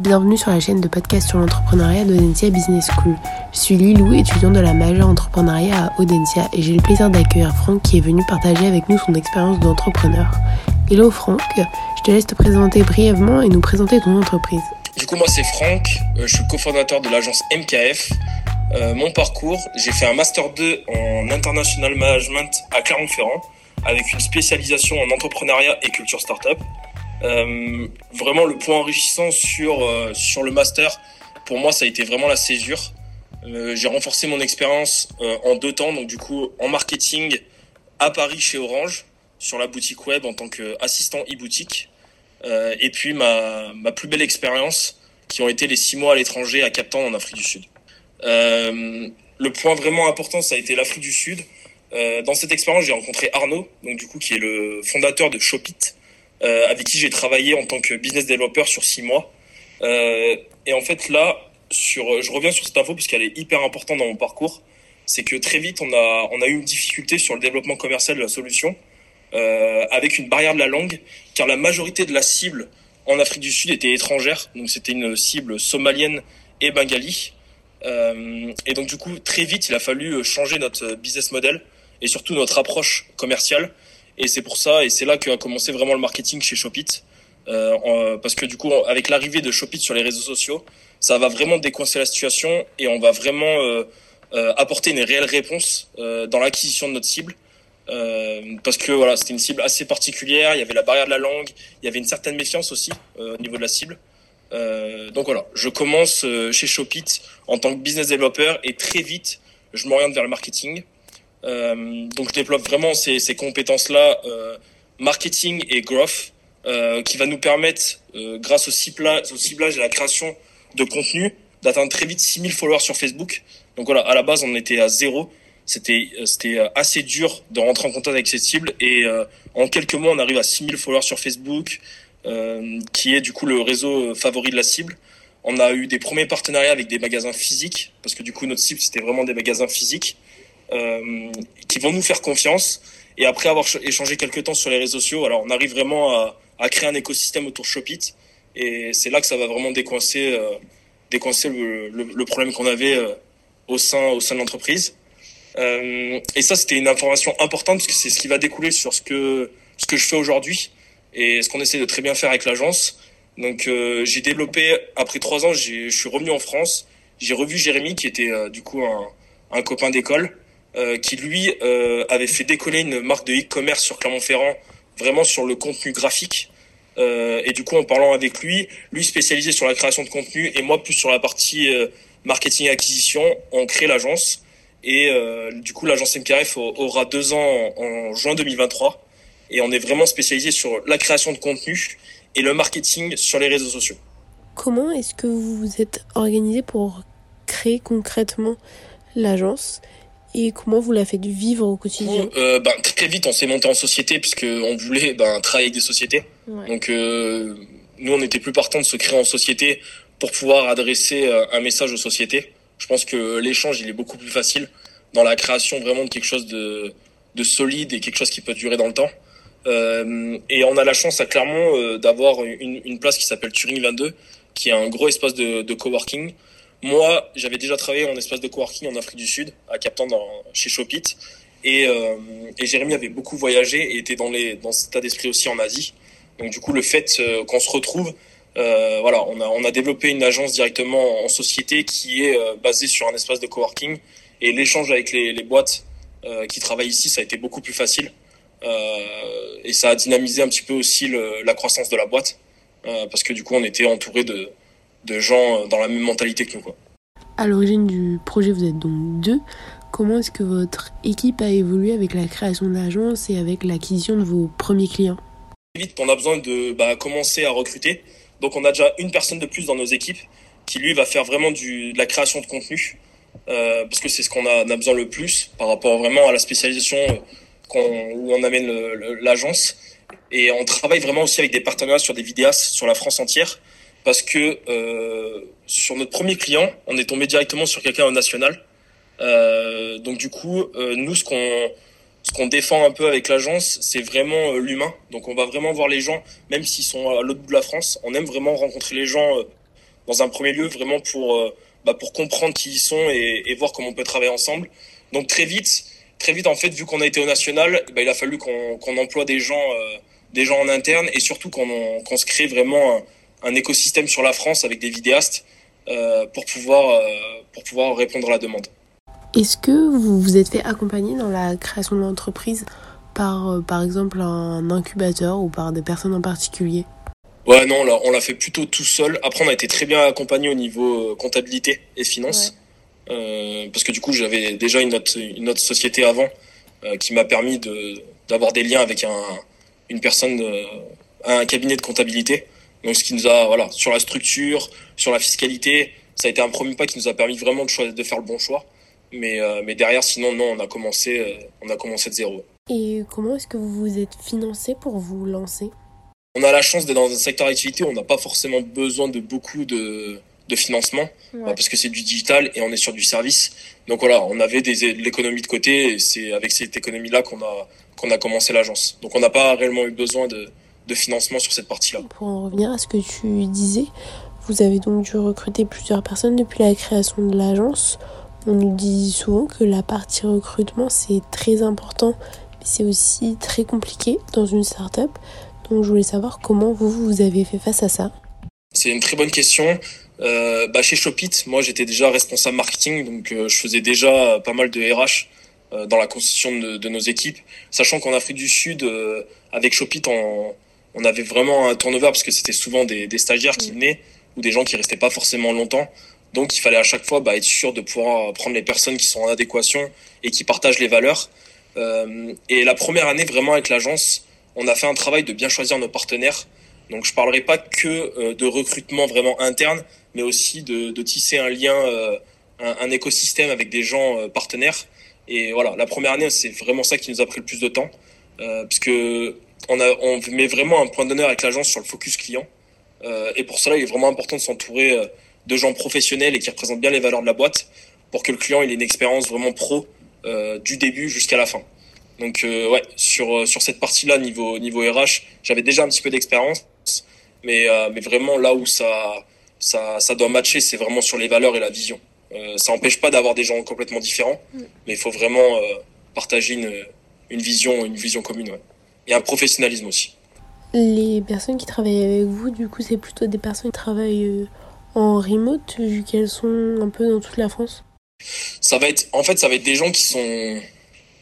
Bienvenue sur la chaîne de podcast sur l'entrepreneuriat d'Audencia Business School. Je suis Lilou, étudiante de la majeure entrepreneuriat à Audencia et j'ai le plaisir d'accueillir Franck qui est venu partager avec nous son expérience d'entrepreneur. Hello Franck, je te laisse te présenter brièvement et nous présenter ton entreprise. Du coup moi c'est Franck, euh, je suis cofondateur de l'agence MKF. Euh, mon parcours, j'ai fait un master 2 en international management à Clermont-Ferrand avec une spécialisation en entrepreneuriat et culture startup. Euh, vraiment, le point enrichissant sur, euh, sur le master, pour moi, ça a été vraiment la césure. Euh, j'ai renforcé mon expérience en deux temps, donc du coup, en marketing à Paris chez Orange, sur la boutique web en tant qu'assistant e-boutique. et puis, ma, ma plus belle expérience, qui ont été les six mois à l'étranger à Cap en Afrique du Sud. le point vraiment important, ça a été l'Afrique du Sud. dans cette expérience, j'ai rencontré Arnaud, donc du coup, qui est le fondateur de Shopit, euh, avec qui j'ai travaillé en tant que business developer sur six mois. Euh, et en fait, là, sur, je reviens sur cette info parce qu'elle est hyper importante dans mon parcours. C'est que très vite, on a, on a eu une difficulté sur le développement commercial de la solution euh, avec une barrière de la langue, car la majorité de la cible en Afrique du Sud était étrangère. Donc, c'était une cible somalienne et bengali. Et donc, du coup, très vite, il a fallu changer notre business model et surtout notre approche commerciale et c'est pour ça, et c'est là qu'a commencé vraiment le marketing chez Shopit. Euh, parce que du coup, avec l'arrivée de Shopit sur les réseaux sociaux, ça va vraiment décoincer la situation et on va vraiment euh, euh, apporter une réelle réponse euh, dans l'acquisition de notre cible. Euh, parce que voilà, c'était une cible assez particulière. Il y avait la barrière de la langue, il y avait une certaine méfiance aussi au niveau de la cible. donc voilà, je commence chez Shopit en tant que business developer et très vite, je m'oriente vers le marketing. Euh, donc je développe vraiment ces, ces compétences-là, euh, marketing et growth, euh, qui va nous permettre, grâce au ciblage, et à la création de contenu, d'atteindre très vite 6000 followers sur Facebook. Donc voilà, à la base, on était à zéro. C'était assez dur de rentrer en contact avec cette cible et en quelques mois, on arrive à 6000 followers sur Facebook, qui est du coup le réseau favori de la cible. On a eu des premiers partenariats avec des magasins physiques parce que du coup notre cible c'était vraiment des magasins physiques. Euh, qui vont nous faire confiance. Et après avoir échangé quelques temps sur les réseaux sociaux, alors on arrive vraiment à, à créer un écosystème autour Shopit. Et c'est là que ça va vraiment décoincer, euh, décoincer le, le, le problème qu'on avait euh, au sein, au sein de l'entreprise. Euh, et ça, c'était une information importante parce que c'est ce qui va découler sur ce que, ce que je fais aujourd'hui et ce qu'on essaie de très bien faire avec l'agence. Donc, euh, j'ai développé, après trois ans, je suis revenu en France. J'ai revu Jérémy, qui était du coup un, un copain d'école. Euh, qui lui euh, avait fait décoller une marque de e-commerce sur Clermont-Ferrand, vraiment sur le contenu graphique. Euh, et du coup, en parlant avec lui, lui spécialisé sur la création de contenu et moi plus sur la partie marketing et acquisition, on crée l'agence. Et du coup, l'agence MKF aura deux ans en, juin 2023. Et on est vraiment spécialisé sur la création de contenu et le marketing sur les réseaux sociaux. Comment est-ce que vous vous êtes organisé pour créer concrètement l'agence? Et comment vous la faites vivre au quotidien euh, ben, Très vite, on s'est monté en société puisqu'on voulait ben, travailler avec des sociétés. Ouais. Donc, euh, nous, on était plus partant de se créer en société pour pouvoir adresser euh, un message aux sociétés. Je pense que l'échange, il est beaucoup plus facile dans la création vraiment de quelque chose de, de solide et quelque chose qui peut durer dans le temps. Euh, et on a la chance à Clermont euh, d'avoir une, une, place qui s'appelle Turing 22, qui est un gros espace de, de coworking moi, j'avais déjà travaillé en espace de coworking en Afrique du Sud, à Cap Town, chez Shopit. Et, euh, et, Jérémy avait beaucoup voyagé et était dans, les, dans cet état d'esprit aussi en Asie. Donc du coup, le fait euh, qu'on se retrouve, euh, voilà, on a, on a développé une agence directement en société qui est euh, basée sur un espace de coworking. Et l'échange avec les, les boîtes euh, qui travaillent ici, ça a été beaucoup plus facile. et ça a dynamisé un petit peu aussi le, la croissance de la boîte. parce que du coup, on était entouré de, de gens dans la même mentalité que nous. Quoi. À l'origine du projet, vous êtes donc deux. Comment est-ce que votre équipe a évolué avec la création de l'agence et avec l'acquisition de vos premiers clients? Vite, on a besoin de bah, commencer à recruter. Donc, on a déjà une personne de plus dans nos équipes qui, lui, va faire vraiment du, de la création de contenu. Euh, parce que c'est ce qu'on a, a, besoin le plus par rapport vraiment à la spécialisation on, où on amène l'agence. Et on travaille vraiment aussi avec des partenariats sur des vidéastes sur la France entière parce que euh, sur notre premier client, on est tombé directement sur quelqu'un au national. Euh, donc du coup, euh, nous, ce qu'on ce qu'on défend un peu avec l'agence, c'est vraiment euh, l'humain. Donc on va vraiment voir les gens, même s'ils sont à l'autre bout de la France. On aime vraiment rencontrer les gens dans un premier lieu vraiment pour bah, pour comprendre qui ils sont et, et, voir comment on peut travailler ensemble. Donc très vite, très vite en fait, vu qu'on a été au national, bah, il a fallu qu'on qu'on emploie des gens, euh, des gens en interne et surtout qu'on qu'on se crée vraiment un, un, écosystème sur la France avec des vidéastes euh, pour pouvoir euh, pour pouvoir répondre à la demande. Est-ce que vous vous êtes fait accompagner dans la création de l'entreprise par euh, par exemple un incubateur ou par des personnes en particulier? Ouais, non, on l'a fait plutôt tout seul. Après, on a été très bien accompagné au niveau comptabilité et finance. Euh, parce que du coup, j'avais déjà une autre, une autre société avant euh, qui m'a permis d'avoir des liens avec un, une personne, un cabinet de comptabilité. Donc, ce qui nous a, voilà, sur la structure, sur la fiscalité, ça a été un premier pas qui nous a permis vraiment de, choisir, de faire le bon choix. Mais, euh, mais derrière, sinon, non, on a commencé, on a commencé de zéro. Et comment est-ce que vous vous êtes financé pour vous lancer? On a la chance d'être dans un secteur d'activité où on n'a pas forcément besoin de beaucoup de, de financement ouais. parce que c'est du digital et on est sur du service. Donc voilà, on avait des, de l'économie de côté et c'est avec cette économie-là qu'on a, qu'on a commencé l'agence. Donc on n'a pas réellement eu besoin de, de financement sur cette partie-là. Pour en revenir à ce que tu disais, vous avez donc dû recruter plusieurs personnes depuis la création de l'agence. On nous dit souvent que la partie recrutement c'est très important, mais c'est aussi très compliqué dans une startup. Donc je voulais savoir comment vous, vous avez fait face à ça. C'est une très bonne question. Euh, bah chez Shopit, moi j'étais déjà responsable marketing, donc euh, je faisais déjà pas mal de RH euh, dans la constitution de, de, nos équipes, sachant qu'en Afrique du Sud, euh, avec Shopit, on, on, avait vraiment un turnover parce que c'était souvent des, des stagiaires qui venaient ou des gens qui restaient pas forcément longtemps. Donc il fallait à chaque fois bah, être sûr de pouvoir prendre les personnes qui sont en adéquation et qui partagent les valeurs. Euh, et la première année vraiment avec l'agence, on a fait un travail de bien choisir nos partenaires. Donc je parlerai pas que euh, de recrutement vraiment interne, mais aussi de, de tisser un lien, euh, un, un, écosystème avec des gens euh, partenaires. Et voilà, la première année, c'est vraiment ça qui nous a pris le plus de temps, puisque on, a, on met vraiment un point d'honneur avec l'agence sur le focus client. et pour cela, il est vraiment important de s'entourer de gens professionnels et qui représentent bien les valeurs de la boîte, pour que le client il ait une expérience vraiment pro du début jusqu'à la fin. Donc euh, ouais, sur sur cette partie-là niveau niveau RH, j'avais déjà un petit peu d'expérience, mais euh, mais vraiment là où ça ça ça doit matcher, c'est vraiment sur les valeurs et la vision. Euh, ça empêche pas d'avoir des gens complètement différents, mm. mais il faut vraiment euh, partager une une vision une vision commune ouais. Et un professionnalisme aussi. Les personnes qui travaillent avec vous, du coup, c'est plutôt des personnes qui travaillent euh, en remote vu qu'elles sont un peu dans toute la France? Ça va être en fait ça va être des gens qui sont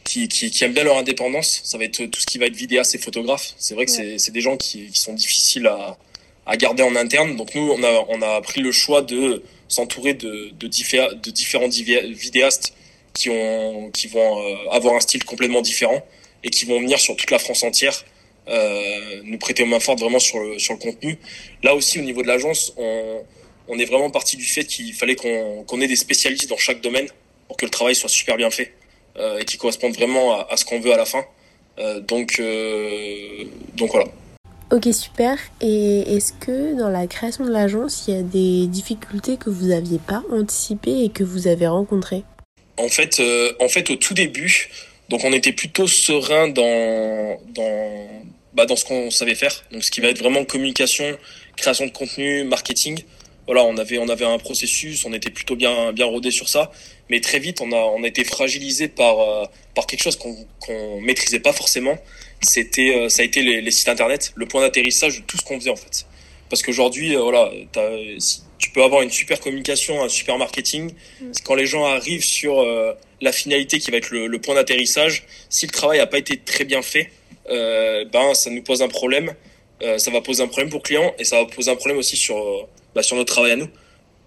qui, qui, qui, aiment bien leur indépendance. Ça va être tout ce qui va être vidéaste et photographe. C'est vrai que ouais. c'est des gens qui, qui, sont difficiles à, à garder en interne. Donc nous, on a, on a pris le choix de s'entourer de, de, diffé de différents vidéastes qui, ont, qui vont euh, avoir un style complètement différent et qui vont venir sur toute la France entière euh, nous prêter main forte vraiment sur le, sur le contenu. Là aussi, au niveau de l'agence, on, on est vraiment parti du fait qu'il fallait qu'on qu ait des spécialistes dans chaque domaine pour que le travail soit super bien fait euh, et qui correspondent vraiment à, à ce qu'on veut à la fin. Euh, donc, euh, donc voilà. Ok, super. Et est-ce que dans la création de l'agence, il y a des difficultés que vous n'aviez pas anticipées et que vous avez rencontrées? En fait, euh, en fait, au tout début, donc on était plutôt serein dans, dans, bah, dans ce qu'on savait faire. Donc ce qui va être vraiment communication, création de contenu, marketing. Voilà, on avait, on avait un processus, on était plutôt bien, bien rodé sur ça. Mais très vite, on a, on a été fragilisé par, euh, par quelque chose qu'on qu'on maîtrisait pas forcément. C'était, euh, ça a été les, sites internet, le point d'atterrissage de tout ce qu'on faisait en fait. Parce qu'aujourd'hui, euh, voilà, si tu peux avoir une super communication, un super marketing. Mmh. Quand les gens arrivent sur euh, la finalité qui va être le, le point d'atterrissage, si le travail n'a pas été très bien fait, euh, ben ça nous pose un problème. Euh, ça va poser un problème pour le client et ça va poser un problème aussi sur, bah, sur notre travail à nous.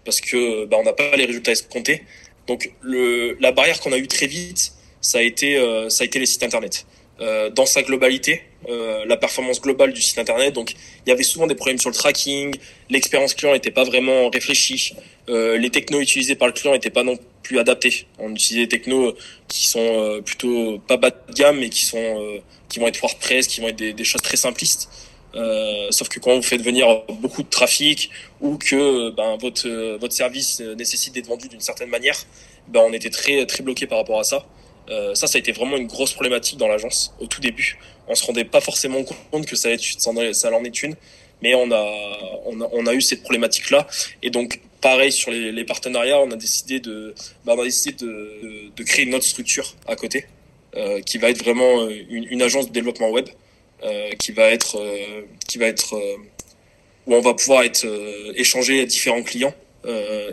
Parce que bah, on n'a pas les résultats escomptés. Donc le, la barrière qu'on a eue très vite, ça a été, euh, ça a été les sites internet. Euh, dans sa globalité, euh, la performance globale du site internet. Donc, il y avait souvent des problèmes sur le tracking, l'expérience client n'était pas vraiment réfléchie, euh, les technos utilisés par le client n'étaient pas non plus adaptés. On utilisait des technos qui sont euh, plutôt pas bas de gamme, mais qui sont euh, qui vont être WordPress, qui vont être des, des choses très simplistes. Euh, sauf que quand vous faites venir beaucoup de trafic ou que ben, votre votre service nécessite d'être vendu d'une certaine manière, ben, on était très très bloqué par rapport à ça. Euh, ça, ça a été vraiment une grosse problématique dans l'agence au tout début. On se rendait pas forcément compte que ça allait, ça en est une, mais on a, on a, on a eu cette problématique-là. Et donc, pareil sur les, les, partenariats, on a décidé de, bah, on a décidé de, de, créer une autre structure à côté, euh, qui va être vraiment une, une, agence de développement web, euh, qui va être, euh, qui va être euh, où on va pouvoir être échanger à différents clients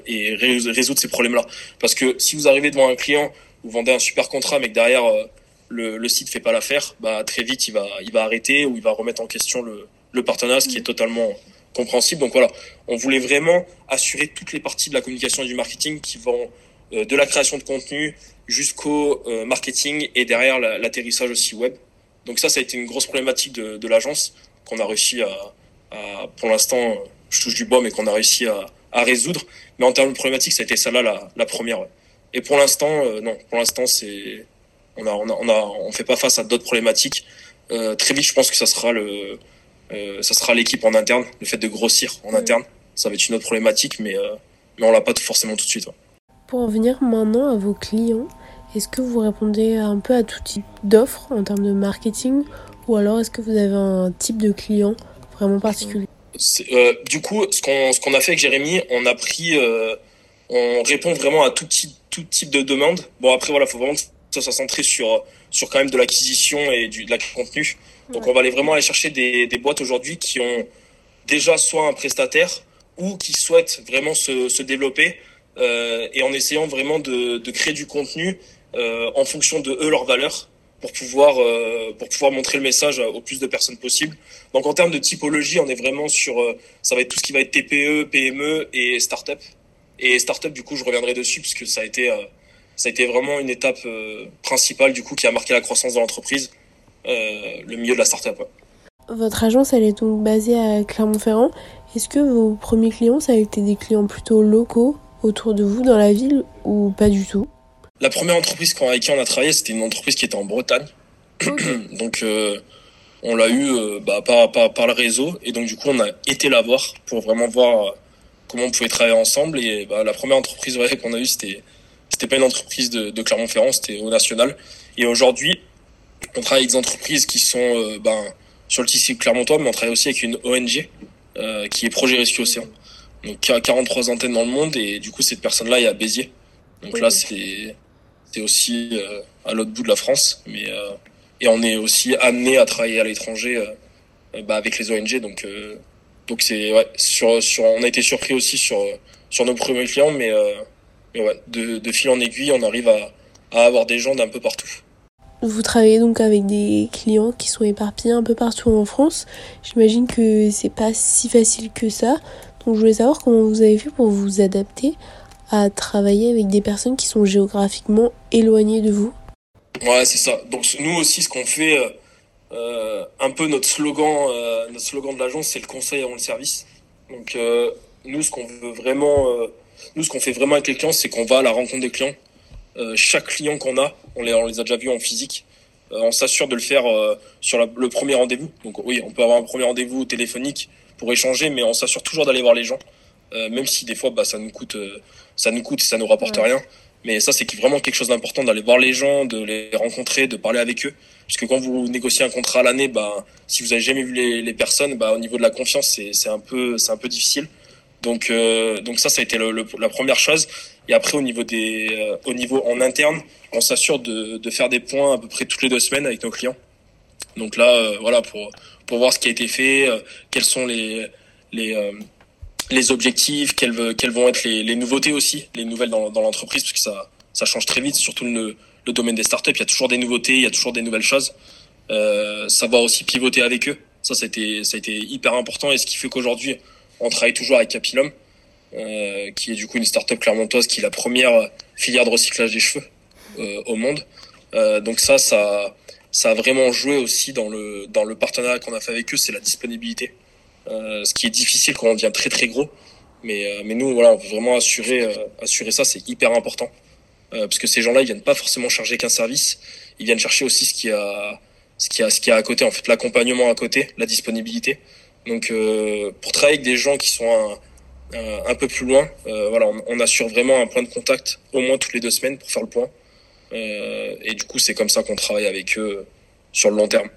et résoudre ces problèmes-là. Parce que si vous arrivez devant un client, vous vendez un super contrat, mais que derrière le, le site fait pas l'affaire, bah très vite il va, il va arrêter ou il va remettre en question le, le partenariat, ce qui est totalement compréhensible. Donc voilà, on voulait vraiment assurer toutes les parties de la communication et du marketing qui vont euh, de la création de contenu jusqu'au euh, marketing et derrière l'atterrissage aussi web. Donc ça, ça a été une grosse problématique de, de l'agence qu'on a réussi à, à pour l'instant, je touche du bois, mais qu'on a réussi à, à, résoudre. Mais en termes de problématique, ça a été celle-là la, la, première. Et pour l'instant, euh, non, pour l'instant, c'est on a, on a, on a, on fait pas face à d'autres problématiques. Euh, très vite, je pense que ça sera le, euh, ça sera l'équipe en interne, le fait de grossir en mm. interne. Ça va être une autre problématique, mais, mais on l'a pas forcément tout de suite. Pour en venir maintenant à vos clients, est-ce que vous répondez un peu à tout type d'offres en termes de marketing ou alors est-ce que vous avez un type de client vraiment particulier? Du coup, ce qu'on ce qu'on a fait avec Jérémy, on a pris, on répond vraiment à tout type tout type de demande. Bon après voilà, faut vraiment que ça soit centré sur sur quand même de l'acquisition et du de la contenu. Donc on va aller vraiment aller chercher des, des boîtes aujourd'hui qui ont déjà soit un prestataire ou qui souhaitent vraiment se, se développer euh, et en essayant vraiment de, de créer du contenu euh, en fonction de eux leurs valeurs pour pouvoir euh, pour pouvoir montrer le message au plus de personnes possible. Donc en termes de typologie, on est vraiment sur euh, ça va être tout ce qui va être TPE, PME et startup. Et startup du coup, je reviendrai dessus parce que ça a été euh, ça a été vraiment une étape euh, principale du coup qui a marqué la croissance de l'entreprise euh, le milieu de la startup. Ouais. Votre agence, elle est donc basée à Clermont-Ferrand. Est-ce que vos premiers clients, ça a été des clients plutôt locaux autour de vous dans la ville ou pas du tout? La première entreprise avec qui on a travaillé, c'était une entreprise qui était en Bretagne. donc euh, on l'a eu euh, bah, par, par, par, le réseau et donc du coup on a été la voir pour vraiment voir comment on pouvait travailler ensemble et bah, la première entreprise ouais, qu'on a eue c'était c'était pas une entreprise de, de Clermont-Ferrand c'était au national et aujourd'hui on travaille avec des entreprises qui sont euh, ben, sur le tissu clermontois, mais on travaille aussi avec une ONG euh, qui est Projet Rescue Océan. Donc, qui a 43 antennes dans le monde, et du coup, cette personne-là est à Béziers. Donc là, c'est aussi euh, à l'autre bout de la France, mais euh, et on est aussi amené à travailler à l'étranger euh, bah, avec les ONG. Donc, euh, donc c'est ouais, sur, sur, on a été surpris aussi sur sur nos premiers clients, mais, mais ouais, de, de fil en aiguille, on arrive à, à avoir des gens d'un peu partout. Vous travaillez donc avec des clients qui sont éparpillés un peu partout en France. J'imagine que c'est pas si facile que ça. Donc je voulais savoir comment vous avez fait pour vous adapter à travailler avec des personnes qui sont géographiquement éloignées de vous. Ouais, c'est ça. Donc nous aussi, ce qu'on fait, euh, un peu notre slogan, euh, notre slogan de l'agence, c'est le conseil avant le service. Donc euh, nous, ce qu'on veut vraiment, euh, nous, ce qu'on fait vraiment avec les clients, c'est qu'on va à la rencontre des clients. Euh, chaque client qu'on a, on les, on les a déjà vus en physique. Euh, on s'assure de le faire euh, sur la, le premier rendez-vous. Donc oui, on peut avoir un premier rendez-vous téléphonique pour échanger, mais on s'assure toujours d'aller voir les gens, même si des fois bah, ça nous coûte, ça nous coûte, ça nous rapporte ouais. rien. Mais ça, c'est vraiment quelque chose d'important d'aller voir les gens, de les rencontrer, de parler avec eux. Parce que quand vous négociez un contrat à l'année, bah, si vous avez jamais vu les, les personnes, bah, au niveau de la confiance, c'est un peu, c'est un peu difficile. Donc, euh, donc ça, ça a été le, le, la première chose. Et après, au niveau des, euh, au niveau en interne, on s'assure de, de faire des points à peu près toutes les deux semaines avec nos clients. Donc là, euh, voilà, pour pour voir ce qui a été fait, euh, quels sont les les euh, les objectifs, quelles, vont être les, nouveautés aussi, les nouvelles dans, l'entreprise, parce que ça change très vite, surtout le, domaine des startups. Il y a toujours des nouveautés, il y a toujours des nouvelles choses. Euh, savoir aussi pivoter avec eux, ça, ça a été hyper important et ce qui fait qu'aujourd'hui on travaille toujours avec Capilum, euh, qui est du coup une start-up clermontoise qui est la première filière de recyclage des cheveux euh, au monde. Donc ça, ça, a vraiment joué aussi dans le partenariat qu'on a fait avec eux, c'est la disponibilité. Euh, ce qui est difficile quand on devient très très gros, mais euh, mais nous voilà, on veut vraiment assurer euh, assurer ça, c'est hyper important parce que ces gens-là, ils viennent pas forcément charger qu'un service, ils viennent chercher aussi ce qui a ce qui a ce qui a à côté en fait, l'accompagnement à côté, la disponibilité. Donc euh, pour travailler avec des gens qui sont un, un, un peu plus loin, euh, voilà, on, on, assure vraiment un point de contact au moins toutes les deux semaines pour faire le point. Euh, et du coup, c'est comme ça qu'on travaille avec eux sur le long terme.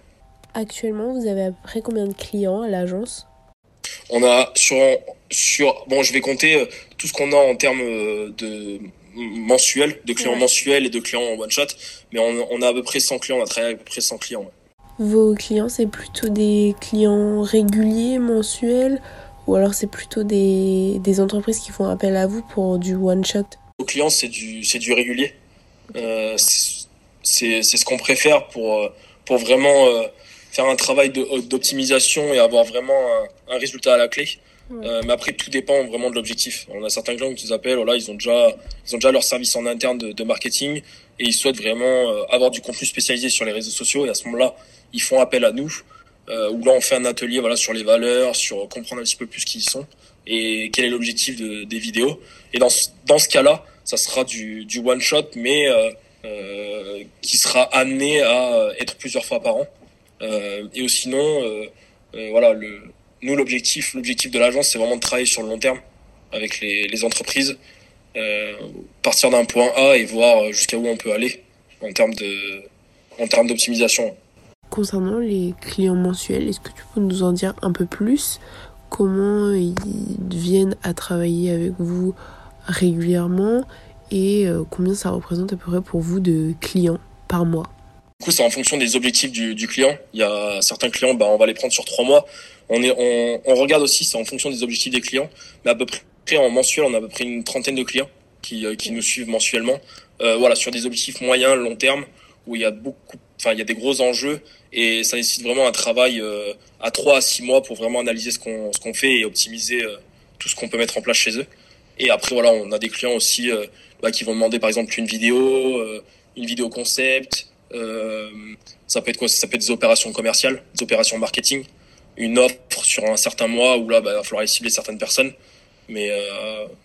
Actuellement, vous avez à peu près combien de clients à l'agence? On a sur sur bon, je vais compter tout ce qu'on a en termes de mensuels, de clients mensuels et de clients en one shot, mais on, on, a à peu près 100 clients, on a travaillé avec à peu près 100 clients. Vos clients, c'est plutôt des clients réguliers, mensuels, ou alors c'est plutôt des, des entreprises qui font appel à vous pour du one shot? Nos clients, c'est du c'est du régulier. Euh, c'est ce qu'on préfère pour, pour vraiment euh, faire un travail d'optimisation et avoir vraiment un, résultat à la clé. Euh, mais après, tout dépend vraiment de l'objectif. On a certains clients qui nous appellent, voilà, ils ont déjà, ils ont déjà leur service en interne de, de marketing et ils souhaitent vraiment avoir du contenu spécialisé sur les réseaux sociaux. Et à ce moment-là, ils font appel à nous. Euh, où là, on fait un atelier, voilà, sur les valeurs, sur comprendre un petit peu plus qui ils sont et quel est l'objectif de, des vidéos. Et dans ce, dans ce cas-là, ça sera du, du one shot, mais euh, euh, qui sera amené à être plusieurs fois par an. Euh, et sinon, euh, voilà, le, nous l'objectif, l'objectif de l'agence, c'est vraiment de travailler sur le long terme avec les, entreprises, partir d'un point A et voir jusqu'à où on peut aller en termes d'optimisation. Concernant les clients mensuels, est-ce que tu peux nous en dire un peu plus? Comment ils viennent à travailler avec vous régulièrement? Et euh, combien ça représente à peu près pour vous de clients par mois? Coup, c'est en fonction des objectifs du, du, client. Il y a certains clients, bah, on va les prendre sur trois mois. On, est, on, on regarde aussi, c'est en fonction des objectifs des clients, mais à peu près en mensuel, on a à peu près une trentaine de clients qui, euh, qui nous suivent mensuellement. Euh, voilà, sur des objectifs moyens, long terme, où il y a beaucoup, enfin il y a des gros enjeux et ça nécessite vraiment un travail euh, à trois à six mois pour vraiment analyser ce qu'on ce qu'on fait et optimiser euh, tout ce qu'on peut mettre en place chez eux. Et après voilà, on a des clients aussi euh, bah, qui vont demander par exemple une vidéo, une vidéo concept. Ça peut être quoi? Ça peut être des opérations commerciales, des opérations marketing, une offre sur un certain mois où là, bah, il va falloir cibler certaines personnes. Mais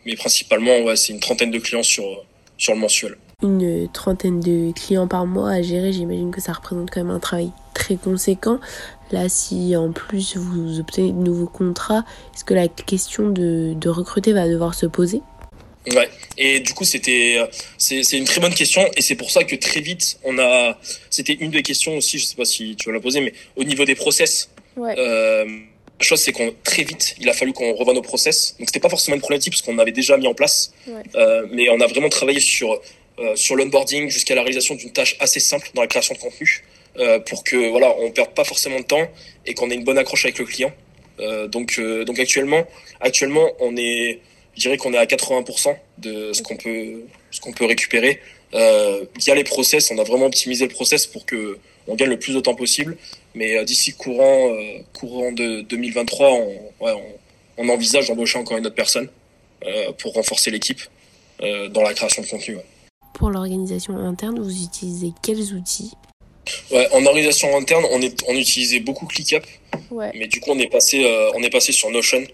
mais principalement, c'est une trentaine de clients sur le mensuel une trentaine de clients par mois à gérer, j'imagine que ça représente quand même un travail très conséquent. Là, si en plus vous obtenez de nouveaux contrats, est-ce que la question de recruter va devoir se poser? Ouais, et du coup c'était c'est une très bonne question et c'est pour ça que très vite on a c'était une des questions aussi, je sais pas si tu vas la poser, mais au niveau des process. Ouais. Euh, la chose, c'est qu'on très vite, il a fallu qu'on revoie nos process. Donc, c'était pas forcément une problématique parce qu'on avait déjà mis en place, ouais. euh, mais on a vraiment travaillé sur euh, sur l'onboarding jusqu'à la réalisation d'une tâche assez simple dans la création de contenu euh, pour que voilà on perde pas forcément de temps et qu'on ait une bonne accroche avec le client. Euh, donc donc actuellement actuellement on est je dirais qu'on est à 80% de ce qu'on peut ce qu'on peut récupérer euh, via les process. On a vraiment optimisé le process pour que on gagne le plus de temps possible. Mais d'ici courant courant de 2023, on, ouais, on, on envisage d'embaucher encore une autre personne pour renforcer l'équipe dans la création de contenu. Ouais pour l'organisation interne, vous utilisez quels outils? Ouais, en organisation interne, on, est, on utilisait beaucoup ClickUp. Ouais. Mais du coup, on est passé, euh, on est passé sur Notion.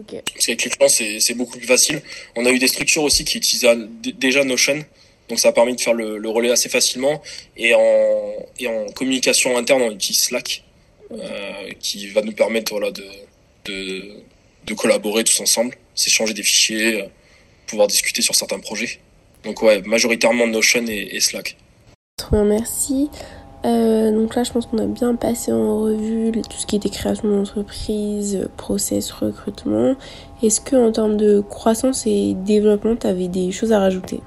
Okay. Parce qu'avec les c'est, c'est beaucoup plus facile. On a eu des structures aussi qui utilisaient déjà Notion. Donc ça a permis de faire le, le, relais assez facilement. Et en, et en communication interne, on utilise Slack, okay. euh, qui va nous permettre voilà, de, de, de collaborer tous ensemble, s'échanger des fichiers, euh, pouvoir discuter sur certains projets. Donc ouais, majoritairement Notion et, et Slack. Trop bien, merci. Euh, donc là, je pense qu'on a bien passé en revue tout ce qui était création d'entreprise, process, recrutement. Est-ce que en termes de croissance et développement, tu avais des choses à rajouter?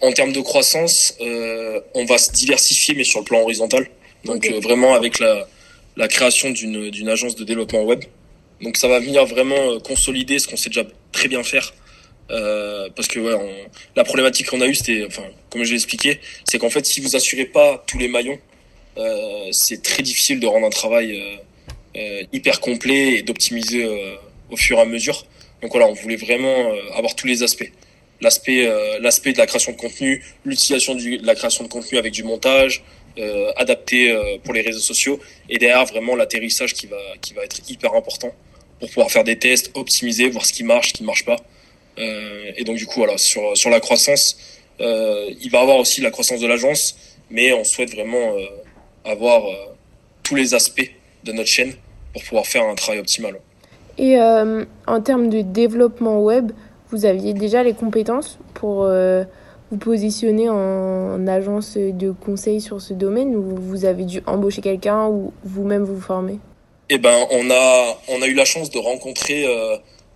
En termes de croissance, euh, on va se diversifier, mais sur le plan horizontal. Donc okay. euh, vraiment avec la, la création d'une agence de développement web. Donc ça va venir vraiment euh, consolider ce qu'on sait déjà très bien faire euh, parce que ouais, on, la problématique qu'on a eue, c'était, enfin, comme je l'ai expliqué, c'est qu'en fait, si vous assurez pas tous les maillons, euh, c'est très difficile de rendre un travail euh, euh hyper complet et d'optimiser euh, au fur et à mesure. Donc voilà, on voulait vraiment avoir tous les aspects. L'aspect, l'aspect de la création de contenu, l'utilisation de la création de contenu avec du montage, adapté pour les réseaux sociaux, et derrière vraiment l'atterrissage qui va, qui va être hyper important pour pouvoir faire des tests, optimiser, voir ce qui marche, ce qui marche pas. Et donc du coup, voilà, sur, sur la croissance, il va avoir aussi la croissance de l'agence, mais on souhaite vraiment euh, avoir tous les aspects de notre chaîne pour pouvoir faire un travail optimal. Et euh, en termes de développement web, vous aviez déjà les compétences pour euh, vous positionner en agence de conseil sur ce domaine ou vous avez dû embaucher quelqu'un ou vous-même vous former Eh ben, on a, on a eu la chance de rencontrer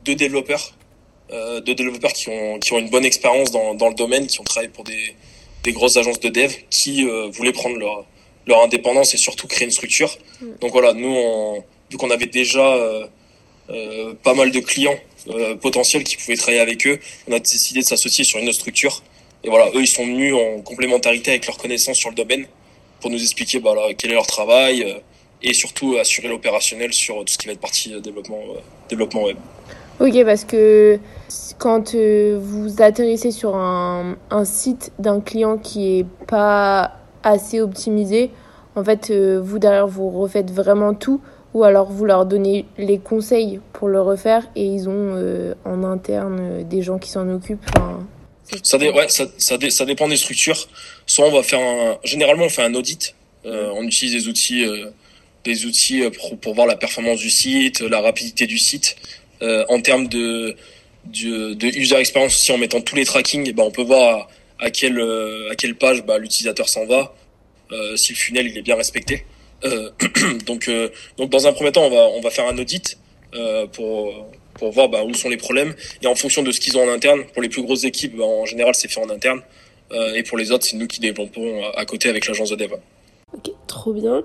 deux développeurs, deux développeurs qui ont, qui ont une bonne expérience dans, dans le domaine, qui ont travaillé pour des, des grosses agences de dev, qui voulaient prendre leur, leur indépendance et surtout créer une structure. Mm. Donc voilà, nous, on, vu qu'on avait déjà pas mal de clients potentiels qui pouvaient travailler avec eux, on a décidé de s'associer sur une autre structure et voilà, eux, ils sont venus en complémentarité avec leurs connaissances sur le domaine pour nous expliquer bah, quel est leur travail euh, et surtout assurer l'opérationnel sur tout ce qui va être partie euh, développement, euh, développement web. Ok, parce que quand vous atterrissez sur un, un site d'un client qui est pas assez optimisé, en fait, vous derrière, vous refaites vraiment tout ou alors vous leur donnez les conseils pour le refaire et ils ont en interne des gens qui s'en occupent. Ça, ouais, ça, ça, ça, dépend des structures. Soit on va faire un, généralement on fait un audit. Euh, on utilise des outils, euh, des outils euh, pour, pour, voir la performance du site, la rapidité du site. Euh, en termes de, de, de, user experience aussi, en mettant tous les tracking, bah, on peut voir à, quelle, euh, à quelle page bah, l'utilisateur s'en va, euh, si le funnel il est bien respecté. donc, donc dans un premier temps, on va, on va faire un audit pour pour voir bah, où sont les problèmes. Et en fonction de ce qu'ils ont en interne, pour les plus grosses équipes, bah, en général, c'est fait en interne. Euh, et pour les autres, c'est nous qui développons à côté avec l'agence de dev. Ok, trop bien.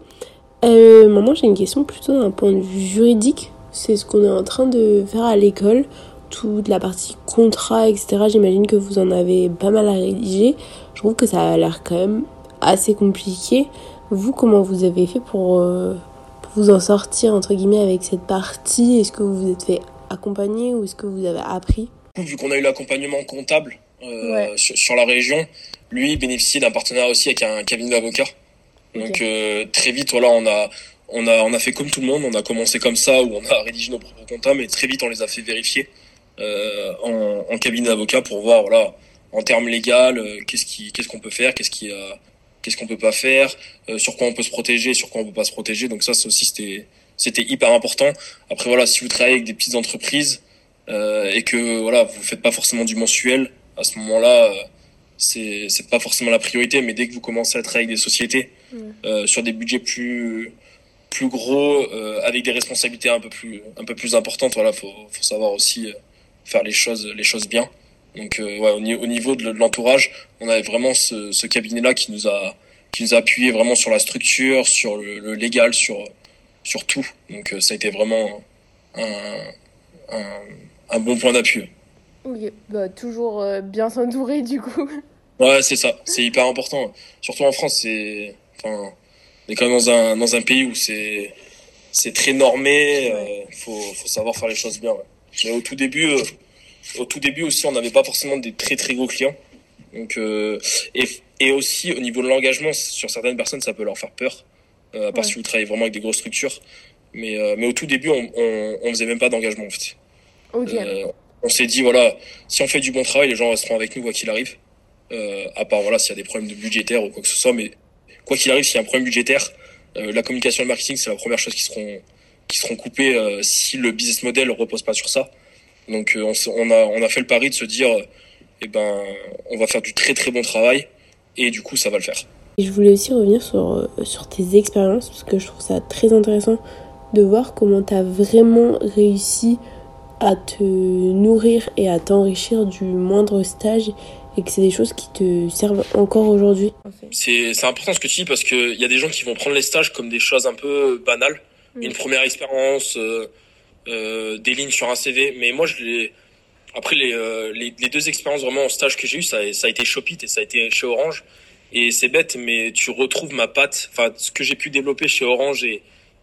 Euh, maintenant, j'ai une question plutôt d'un point de vue juridique. C'est ce qu'on est en train de faire à l'école. Toute la partie contrat, etc. J'imagine que vous en avez pas mal à rédiger. Je trouve que ça a l'air quand même assez compliqué. Vous, comment vous avez fait pour, euh, pour vous en sortir, entre guillemets, avec cette partie? Est-ce que vous vous êtes fait accompagné ou est-ce que vous avez appris? Vu qu'on a eu l'accompagnement comptable euh, sur, la région, lui bénéficiait d'un partenariat aussi avec un cabinet d'avocats. Donc euh, très vite, voilà, on a, on a, on a fait comme tout le monde. On a commencé comme ça où on a rédigé nos propres comptables, mais très vite on les a fait vérifier euh, en, en, cabinet d'avocats pour voir, voilà, en termes légal, euh, qu'est-ce qui, qu'est-ce qu'on peut faire, qu'est-ce qui, qu'est-ce qu'on peut pas faire, sur quoi on peut se protéger, sur quoi on peut pas se protéger. Donc ça, c'est aussi c'était c'était hyper important. Après voilà, si vous travaillez avec des petites entreprises euh, et que voilà, vous faites pas forcément du mensuel, à ce moment-là, euh, c'est c'est pas forcément la priorité. Mais dès que vous commencez à travailler avec des sociétés mm. euh, sur des budgets plus plus gros, euh, avec des responsabilités un peu plus un peu plus importantes, voilà, faut faut savoir aussi euh, faire les choses les choses bien. Donc ouais, au, niveau de l'entourage, on avait vraiment ce, ce cabinet-là qui nous a qui nous a appuyé vraiment sur la structure, sur le, le légal, sur sur tout. Donc euh, ça a été vraiment un, un, bon point d'appui. Oui, bah, toujours euh, bien s'entourer du coup. Ouais, c'est ça, c'est hyper important. Surtout en France, c'est, enfin, on est quand même dans un, dans un pays où c'est, c'est très normé. Il euh, faut, faut savoir faire les choses bien. Mais au tout début, au tout début aussi, on n'avait pas forcément des très très gros clients. Donc, et, et aussi au niveau de l'engagement, sur certaines personnes, ça peut leur faire peur euh, à part si vous travaillez vraiment avec des grosses structures. Mais, euh, mais au tout début, on, on, on faisait même pas d'engagement en fait. Euh, on s'est dit voilà, si on fait du bon travail, les gens resteront avec nous quoi qu'il arrive. Euh, à part voilà s'il y a des problèmes de budgétaire ou quoi que ce soit, mais quoi qu'il arrive, s'il y a un problème budgétaire, euh, la communication et le marketing c'est la première chose qui seront qui seront coupées euh, si le business model repose pas sur ça. Donc on, on, a on a fait le pari de se dire eh ben on va faire du très très bon travail et du coup ça va le faire. Et je voulais aussi revenir sur, euh, sur tes expériences, parce que je trouve ça très intéressant de voir comment tu as vraiment réussi à te nourrir et à t'enrichir du moindre stage et que c'est des choses qui te servent encore aujourd'hui. C'est important ce que tu dis parce qu'il y a des gens qui vont prendre les stages comme des choses un peu banales. Mm. Une première expérience, euh, euh, des lignes sur un CV. Mais moi, je l'ai. Après, les, euh, les, les, deux expériences vraiment en stage que j'ai eu, ça, ça a été Shopit et ça a été chez Orange. Et c'est bête, mais tu retrouves ma patte, enfin ce que j'ai pu développer chez Orange et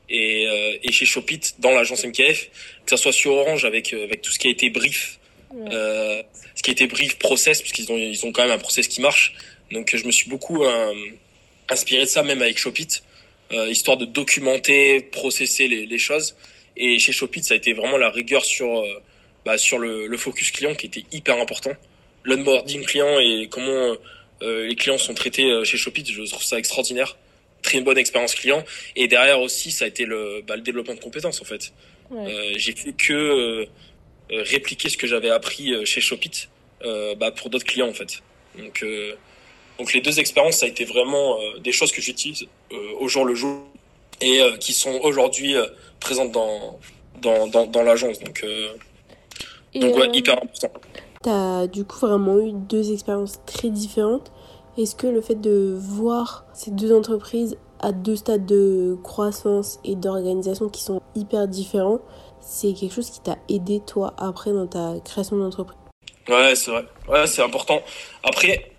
et, euh, et chez Shopit dans l'agence MKF, que ça soit sur Orange avec avec tout ce qui a été brief, euh, ce qui a été brief process, puisqu'ils ont ils ont quand même un process qui marche. Donc je me suis beaucoup euh, inspiré de ça même avec Shopit, euh, histoire de documenter, processer les, les choses. Et chez Shopit, ça a été vraiment la rigueur sur bah, sur le, le focus client qui était hyper important, l'onboarding client et comment euh, les clients sont traités euh, chez Shopit, je trouve ça extraordinaire. Très bonne expérience client. Et derrière aussi, ça a été le, bah, le développement de compétences en fait. Euh, j'ai fait que répliquer ce que j'avais appris chez Shopit bah, pour d'autres clients en fait. Donc, donc les deux expériences, ça a été vraiment des choses que j'utilise au jour le jour et qui sont aujourd'hui présentes dans, dans, dans, dans l'agence. Donc, donc ouais, hyper important. Tu as du coup vraiment eu deux expériences très différentes. Est-ce que le fait de voir ces deux entreprises à deux stades de croissance et d'organisation qui sont hyper différents, c'est quelque chose qui t'a aidé toi après dans ta création d'entreprise? Ouais, c'est vrai. Ouais, c'est important. Après,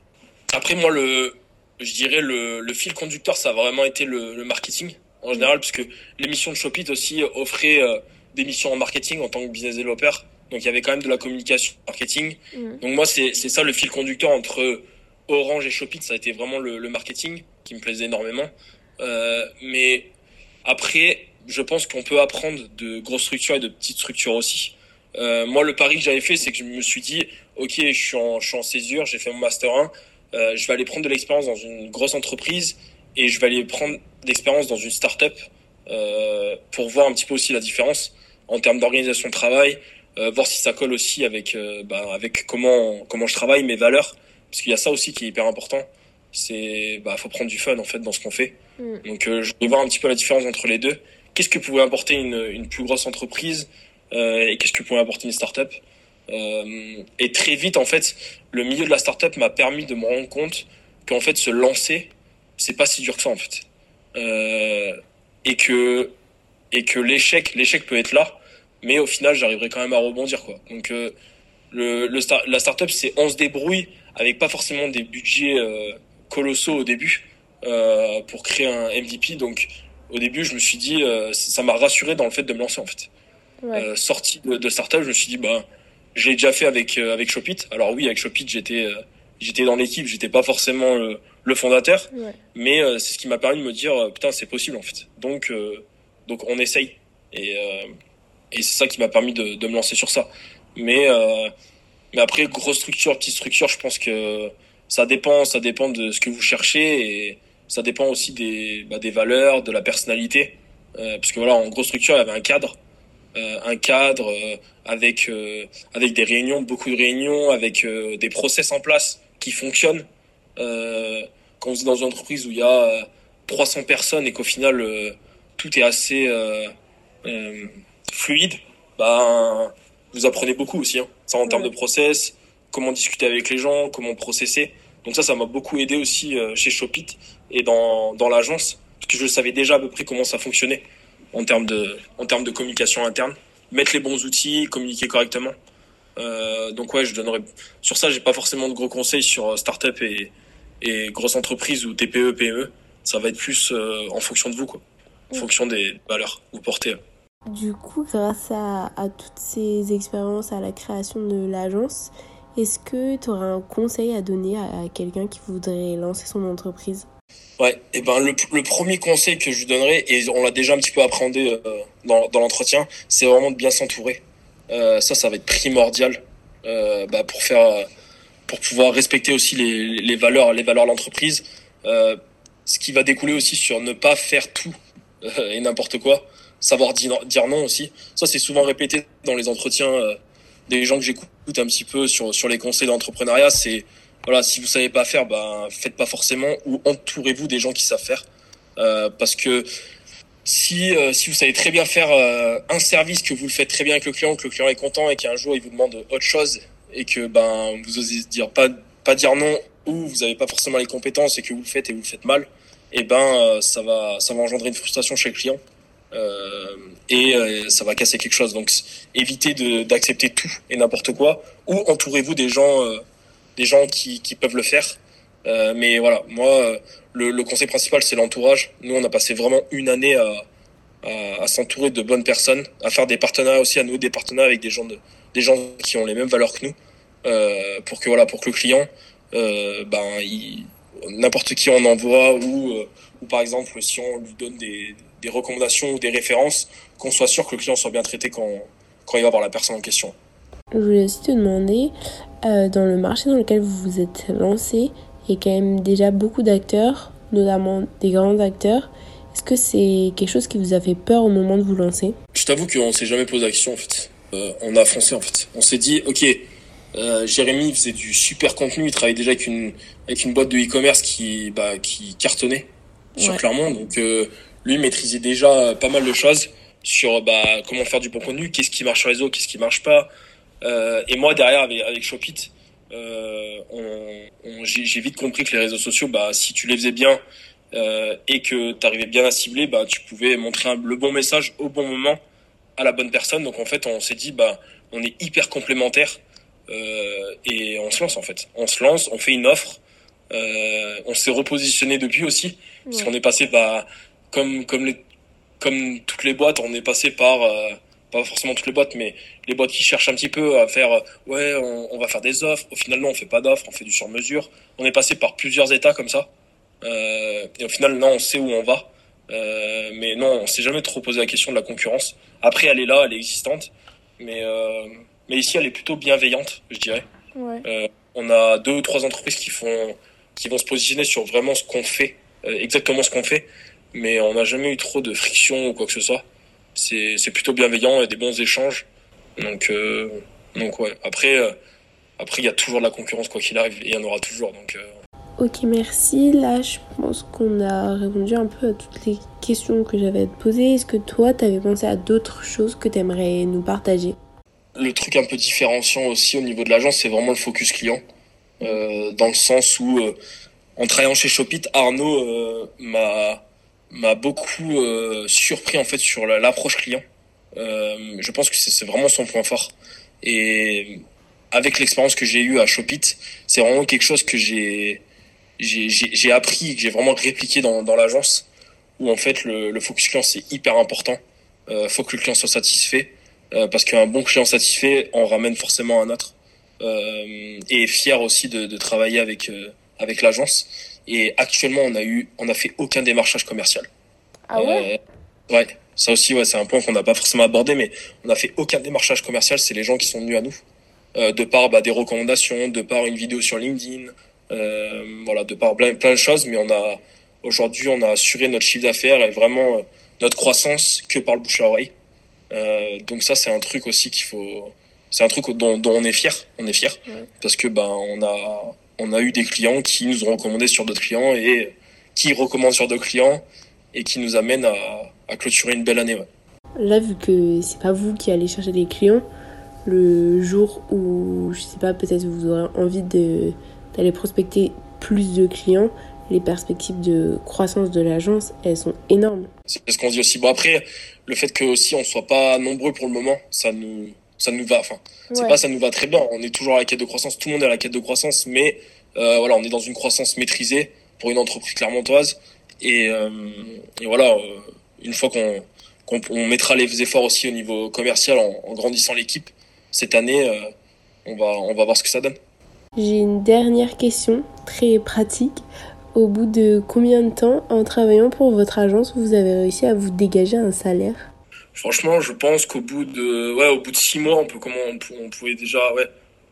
après moi, le, je dirais le, le fil conducteur, ça a vraiment été le, le marketing en général, puisque l'émission de Shopit aussi offrait euh, des missions en marketing en tant que business developer. Donc il y avait quand même de la communication marketing. Mm. Donc moi, c'est ça le fil conducteur entre Orange et Shopit, ça a été vraiment le, le marketing qui me plaisait énormément. Euh, mais après, je pense qu'on peut apprendre de grosses structures et de petites structures aussi. Euh, moi, le pari que j'avais fait, c'est que je me suis dit, ok, je suis en, je suis en césure, j'ai fait mon master 1, euh, je vais aller prendre de l'expérience dans une grosse entreprise et je vais aller prendre d'expérience dans une start-up euh, pour voir un petit peu aussi la différence en termes d'organisation de travail, euh, voir si ça colle aussi avec euh, bah, avec comment comment je travaille, mes valeurs, parce qu'il y a ça aussi qui est hyper important. C'est bah faut prendre du fun en fait dans ce qu'on fait. Mm. Donc je vais voir un petit peu la différence entre les deux. Qu'est-ce que pouvait apporter une, une plus grosse entreprise euh, et qu'est-ce que pouvait apporter une startup? Euh, et très vite, en fait, le milieu de la startup m'a permis de me rendre compte qu'en fait, se lancer, c'est pas si dur que ça, en fait. Euh, et que, et que l'échec, l'échec peut être là, mais au final, j'arriverai quand même à rebondir, quoi. Donc, euh, le, le star, la startup, c'est on se débrouille avec pas forcément des budgets euh, colossaux au début euh, pour créer un MVP. Donc, au début, je me suis dit, euh, ça m'a rassuré dans le fait de me lancer, en fait sorti de, de, startup, je me suis dit bah j'ai déjà fait avec euh, avec Shopit. Alors oui, avec Shopit, j'étais euh, j'étais dans l'équipe, j'étais pas forcément le, le fondateur, ouais. mais euh, c'est ce qui m'a permis de me dire putain c'est possible en fait. Donc donc on essaye et et c'est ça qui m'a permis de, de me lancer sur ça. Mais mais après grosse structure, petite structure, je pense que ça dépend, ça dépend de ce que vous cherchez et ça dépend aussi des bah, des valeurs, de la personnalité. parce que voilà, en grosse structure, il y avait un cadre euh, un cadre euh, avec euh, avec des réunions, beaucoup de réunions, avec des process en place qui fonctionnent. quand vous êtes dans une entreprise où il y a 300 personnes et qu'au final tout est assez fluide, bah, vous apprenez beaucoup aussi. Hein. Ça en termes de process, comment discuter avec les gens, comment processer. Donc ça, ça m'a beaucoup aidé aussi chez Shopit et dans, dans l'agence, parce que je savais déjà à peu près comment ça fonctionnait en termes de, en termes de communication interne. Mettre les bons outils, communiquer correctement. Euh, donc ouais, je donnerais sur ça, j'ai pas forcément de gros conseils sur euh, startup et, et grosses entreprises ou TPE, PME. Ça va être plus euh, en fonction de vous, quoi. En fonction des valeurs que vous portez. Du coup, grâce à, à toutes ces expériences, à la création de l'agence, est-ce que tu aurais un conseil à donner à quelqu'un qui voudrait lancer son entreprise? Ouais, et ben le, premier conseil que je lui donnerais, et on l'a déjà un petit peu appréhendé euh, dans, l'entretien, c'est vraiment de bien s'entourer. Euh, ça, ça va être primordial euh, bah, pour faire, pour pouvoir respecter aussi les, valeurs, les valeurs de l'entreprise. Ce qui va découler aussi sur ne pas faire tout et n'importe quoi, savoir dire, dire non aussi. Ça, c'est souvent répété dans les entretiens des gens que j'écoute un petit peu sur sur les conseils d'entrepreneuriat. C'est voilà, si vous savez pas faire, ben faites pas forcément ou entourez-vous des gens qui savent faire, euh, parce que si euh, si vous savez très bien faire euh, un service que vous le faites très bien avec le client, que le client est content et qu'un jour il vous demande autre chose et que ben vous osez dire pas pas dire non ou vous avez pas forcément les compétences et que vous le faites et vous le faites mal, et eh ben euh, ça va ça va engendrer une frustration chez le client. Euh, et euh, ça va casser quelque chose. Donc évitez d'accepter tout et n'importe quoi, ou entourez-vous des gens des gens qui, qui peuvent le faire. Euh, mais voilà, moi, le, le conseil principal, c'est l'entourage. Nous, on a passé vraiment une année à, à, à s'entourer de bonnes personnes, à faire des partenariats aussi, à nouer des partenariats avec des gens, de, des gens qui ont les mêmes valeurs que nous, euh, pour que voilà, pour que le client, euh, ben, n'importe qui on envoie ou, euh, ou par exemple si on lui donne des, des recommandations ou des références, qu'on soit sûr que le client soit bien traité quand, quand il va voir la personne en question. Je voulais aussi te demander, euh, dans le marché dans lequel vous vous êtes lancé, il y a quand même déjà beaucoup d'acteurs, notamment des grands acteurs. Est-ce que c'est quelque chose qui vous a fait peur au moment de vous lancer? Je t'avoue qu'on s'est jamais posé d'action en fait. Euh, on a foncé en fait. On s'est dit, ok, euh, Jérémy faisait du super contenu, il travaillait déjà avec une, avec une boîte de e-commerce qui, bah, qui cartonnait sur ouais. Clermont. Donc euh, lui maîtrisait déjà pas mal de choses sur bah, comment faire du bon contenu, qu'est-ce qui marche sur les réseau, qu'est-ce qui marche pas. Euh, et moi derrière avec, avec Shopit, euh, on, j'ai vite compris que les réseaux sociaux, bah, si tu les faisais bien euh, et que tu arrivais bien à cibler, bah, tu pouvais montrer le bon message au bon moment à la bonne personne. Donc en fait, on s'est dit, bah, on est hyper complémentaires euh, et on se lance en fait. On se lance, on fait une offre. Euh, on s'est repositionné depuis aussi, parce qu'on est passé, bah, comme comme les comme toutes les boîtes, on est passé par euh, pas forcément toutes les boîtes, mais les boîtes qui cherchent un petit peu à faire, ouais, on, on va faire des offres. Au final, non, on fait pas d'offres, on fait du sur-mesure. On est passé par plusieurs états comme ça. Euh, et au final, non, on sait où on va. Euh, mais non, on s'est jamais trop posé la question de la concurrence. Après, elle est là, elle est existante. Mais, euh, mais ici, elle est plutôt bienveillante, je dirais. Ouais. Euh, on a deux ou trois entreprises qui font, qui vont se positionner sur vraiment ce qu'on fait, euh, exactement ce qu'on fait. Mais on n'a jamais eu trop de friction ou quoi que ce soit. C'est, c'est plutôt bienveillant et des bons échanges. Donc, euh, donc ouais. Après, euh, après, il y a toujours de la concurrence quoi qu'il arrive et il y en aura toujours. Donc, euh, Ok, merci. Là, je pense qu'on a répondu un peu à toutes les questions que j'avais à te poser. Est-ce que toi, tu avais pensé à d'autres choses que tu aimerais nous partager? Le truc un peu différenciant aussi au niveau de l'agence, c'est vraiment le focus client. Euh, dans le sens où, en travaillant chez Shopit, Arnaud m'a m'a beaucoup euh, surpris en fait sur la- l'approche client. Euh, je pense que c'est vraiment son point fort. Et avec l'expérience que j'ai eue à Shopit, c'est vraiment quelque chose que j'ai j'ai appris, que j'ai vraiment répliqué dans dans l'agence, où en fait le, le focus client c'est hyper important. Euh, faut que le client soit satisfait. Euh, parce qu'un bon client satisfait en ramène forcément un autre euh, et fier aussi de, de travailler avec euh, avec l'agence et actuellement on a eu on a fait aucun démarchage commercial. Ah ouais? Euh, ouais ça aussi ouais c'est un point qu'on n'a pas forcément abordé mais on a fait aucun démarchage commercial c'est les gens qui sont venus à nous. Euh, de par bah, des recommandations de par une vidéo sur LinkedIn euh, voilà de par plein plein de choses mais on a aujourd'hui on a assuré notre chiffre d'affaires et vraiment notre croissance que par le bouche à oreille. Donc ça c'est un truc aussi qu'il faut c'est un truc dont, dont on est fier on est fier. Ouais. parce que ben on a on a eu des clients qui nous ont recommandé sur d'autres clients et qui recommandent sur d'autres clients et qui nous amènent à, à clôturer une belle année ouais. Là, vu que c'est pas vous qui allez chercher les clients, le jour où, je sais pas, peut-être vous aurez envie d'aller prospecter plus de clients, les perspectives de croissance de l'agence, elles sont énormes. c'est ce qu'on dit aussi bon après le fait que aussi on soit pas nombreux pour le moment ça nous ça nous va enfin c'est Ouais. pas ça nous va très bien on est toujours à la quête de croissance tout le monde est à la quête de croissance mais euh, voilà on est dans une croissance maîtrisée pour une entreprise clermontoise et, euh, et voilà euh, une fois qu'on qu'on on mettra les efforts aussi au niveau commercial en, en grandissant l'équipe cette année euh, on va on va voir ce que ça donne J'ai une dernière question très pratique. Au bout de combien de temps, en travaillant pour votre agence, vous avez réussi à vous dégager un salaire? Franchement, je pense qu'au bout de ouais, au bout de six mois, on peut comment on, pou- on pouvait déjà ouais,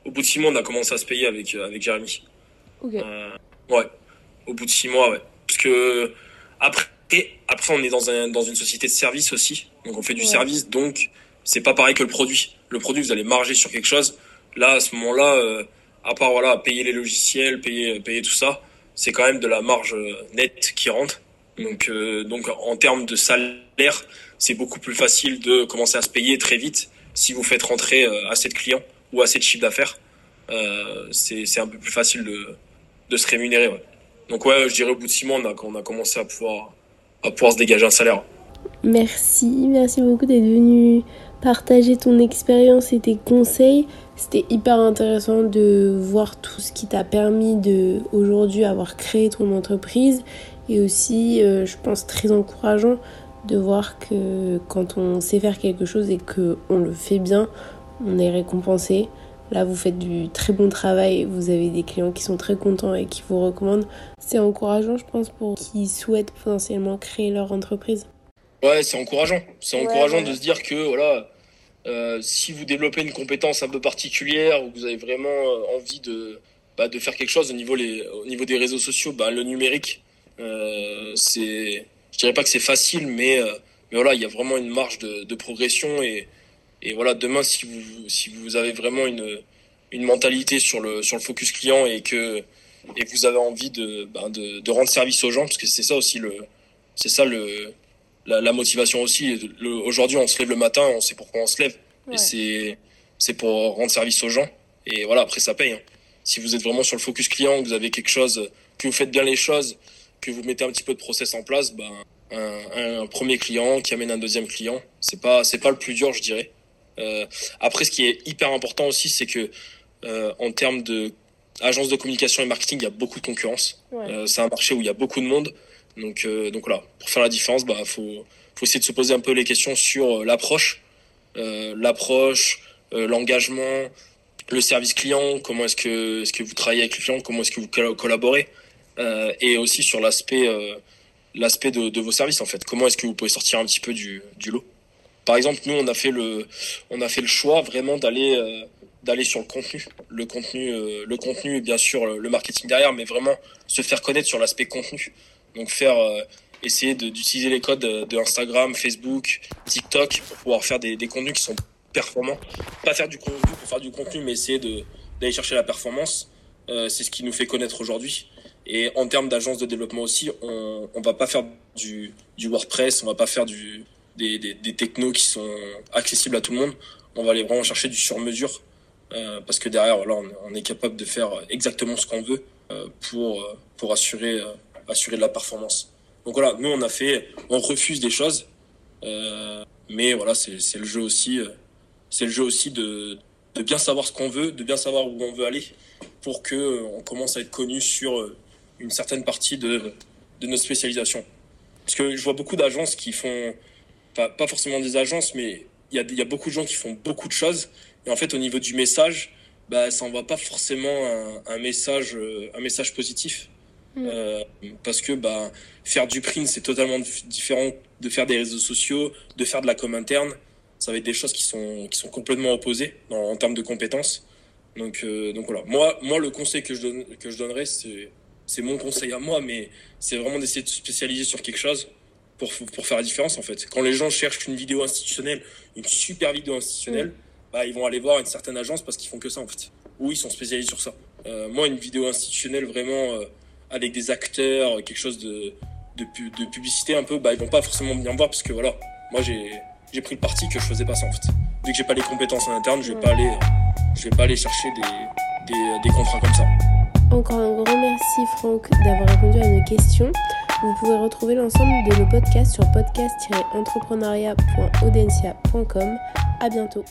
au bout de six mois, on a commencé à se payer avec euh, avec Jérémy. Ok. Euh, ouais, au bout de six mois, ouais. Parce que après après on est dans un dans une société de service aussi, donc on fait du Ouais. service, donc c'est pas pareil que le produit. Le produit, vous allez marger sur quelque chose. Là, à ce moment-là, euh, à part voilà payer les logiciels, payer payer tout ça, c'est quand même de la marge euh, nette qui rentre. Donc euh, donc en termes de salaire, c'est beaucoup plus facile de commencer à se payer très vite si vous faites rentrer euh, assez de clients ou assez de chiffre d'affaires. Euh, c'est un peu plus facile de de se rémunérer. Donc ouais, je dirais au bout de six mois, on a, on a commencé à pouvoir à pouvoir se dégager un salaire. Merci, merci beaucoup d'être venu partager ton expérience et tes conseils. C'était hyper intéressant de voir tout ce qui t'a permis de aujourd'hui avoir créé ton entreprise et aussi, euh, je pense, très encourageant de voir que quand on sait faire quelque chose et que on le fait bien, on est récompensé. Là, vous faites du très bon travail, vous avez des clients qui sont très contents et qui vous recommandent. C'est encourageant, je pense, pour qui souhaitent potentiellement créer leur entreprise. Ouais, c'est encourageant. C'est Ouais, encourageant de se dire que voilà, euh, si vous développez une compétence un peu particulière ou que vous avez vraiment euh, envie de bah, de faire quelque chose au niveau les au niveau des réseaux sociaux, bah, le numérique, c'est je dirais pas que c'est facile, mais euh, mais voilà, il y a vraiment une marge de, de progression et et voilà, demain si vous si vous avez vraiment une une mentalité sur le sur le focus client et que et que vous avez envie de bah, de, de rendre service aux gens parce que c'est ça aussi le c'est ça le la, motivation aussi. Aujourd'hui, on se lève le matin, on sait pourquoi on se lève. Et c'est, c'est pour rendre service aux gens. Et voilà, après, ça paye. Hein. Si vous êtes vraiment sur le focus client, que vous avez quelque chose, que vous faites bien les choses, que vous mettez un petit peu de process en place, ben, un, un premier client qui amène un deuxième client, c'est pas, c'est pas le plus dur, je dirais. Euh, après, ce qui est hyper important aussi, c'est que euh, en termes de agence de communication et marketing, il y a beaucoup de concurrence. Euh, c'est un marché où il y a beaucoup de monde. Donc, donc voilà, pour faire la différence, bah faut, faut essayer de se poser un peu les questions sur l'approche, l'approche, l'engagement, le service client, comment est-ce que est-ce que vous travaillez avec le client, comment est-ce que vous collaborez, et aussi sur l'aspect l'aspect de, de, vos services en fait. Comment est-ce que vous pouvez sortir un petit peu du, du lot? Par exemple, nous on a fait le on a fait le choix vraiment d'aller d'aller sur le contenu, le contenu, le contenu, bien sûr le marketing derrière, mais vraiment se faire connaître sur l'aspect contenu. Donc faire euh, essayer d'utiliser les codes de, Instagram, Facebook, TikTok pour pouvoir faire des, des, contenus qui sont performants. Pas faire du contenu pour faire du contenu, mais essayer d'aller chercher la performance. Euh, c'est ce qui nous fait connaître aujourd'hui. Et en termes d'agence de développement aussi, on on va pas faire du, du WordPress, on va pas faire du, des, des, des, technos qui sont accessibles à tout le monde. On va aller vraiment chercher du sur-mesure euh, parce que derrière, voilà, on, est capable de faire exactement ce qu'on veut euh, pour pour assurer assurer de la performance. Donc voilà, nous on a fait, on refuse des choses, euh, mais voilà, c'est le jeu aussi, euh, c'est le jeu aussi de, de bien savoir ce qu'on veut, de bien savoir où on veut aller, pour que euh, on commence à être connu sur euh, une certaine partie de, de notre spécialisation. Parce que je vois beaucoup d'agences qui font, pas, pas forcément des agences, mais il y a, y a beaucoup de gens qui font beaucoup de choses, et en fait au niveau du message, bah, ça envoie pas forcément un, un message, un message positif. Mm. Euh, parce que bah, faire du print, c'est totalement différent de faire des réseaux sociaux, de faire de la com interne. Ça va être des choses qui sont, qui sont complètement opposées dans, en termes de compétences. Donc, euh, donc voilà. Moi, moi, le conseil que je, donne, que je donnerais, c'est, c'est mon conseil à moi, mais c'est vraiment d'essayer de se spécialiser sur quelque chose pour, pour faire la différence en fait. Quand les gens cherchent une vidéo institutionnelle, une super vidéo institutionnelle, mm. bah, ils vont aller voir une certaine agence parce qu'ils font que ça en fait. Ou ils sont spécialisés sur ça. Euh, moi, une vidéo institutionnelle vraiment euh, avec des acteurs, quelque chose de, de, de, publicité un peu, bah, ils vont pas forcément bien me voir parce que voilà, moi j'ai, j'ai pris le parti que je faisais pas ça en fait. Vu que j'ai pas les compétences en interne, je vais pas aller, je vais pas aller chercher des, des, des contrats comme ça. Encore un grand merci Franck d'avoir répondu à nos questions. Vous pouvez retrouver l'ensemble de nos podcasts sur podcast-entrepreneuriat.audencia.com. À bientôt.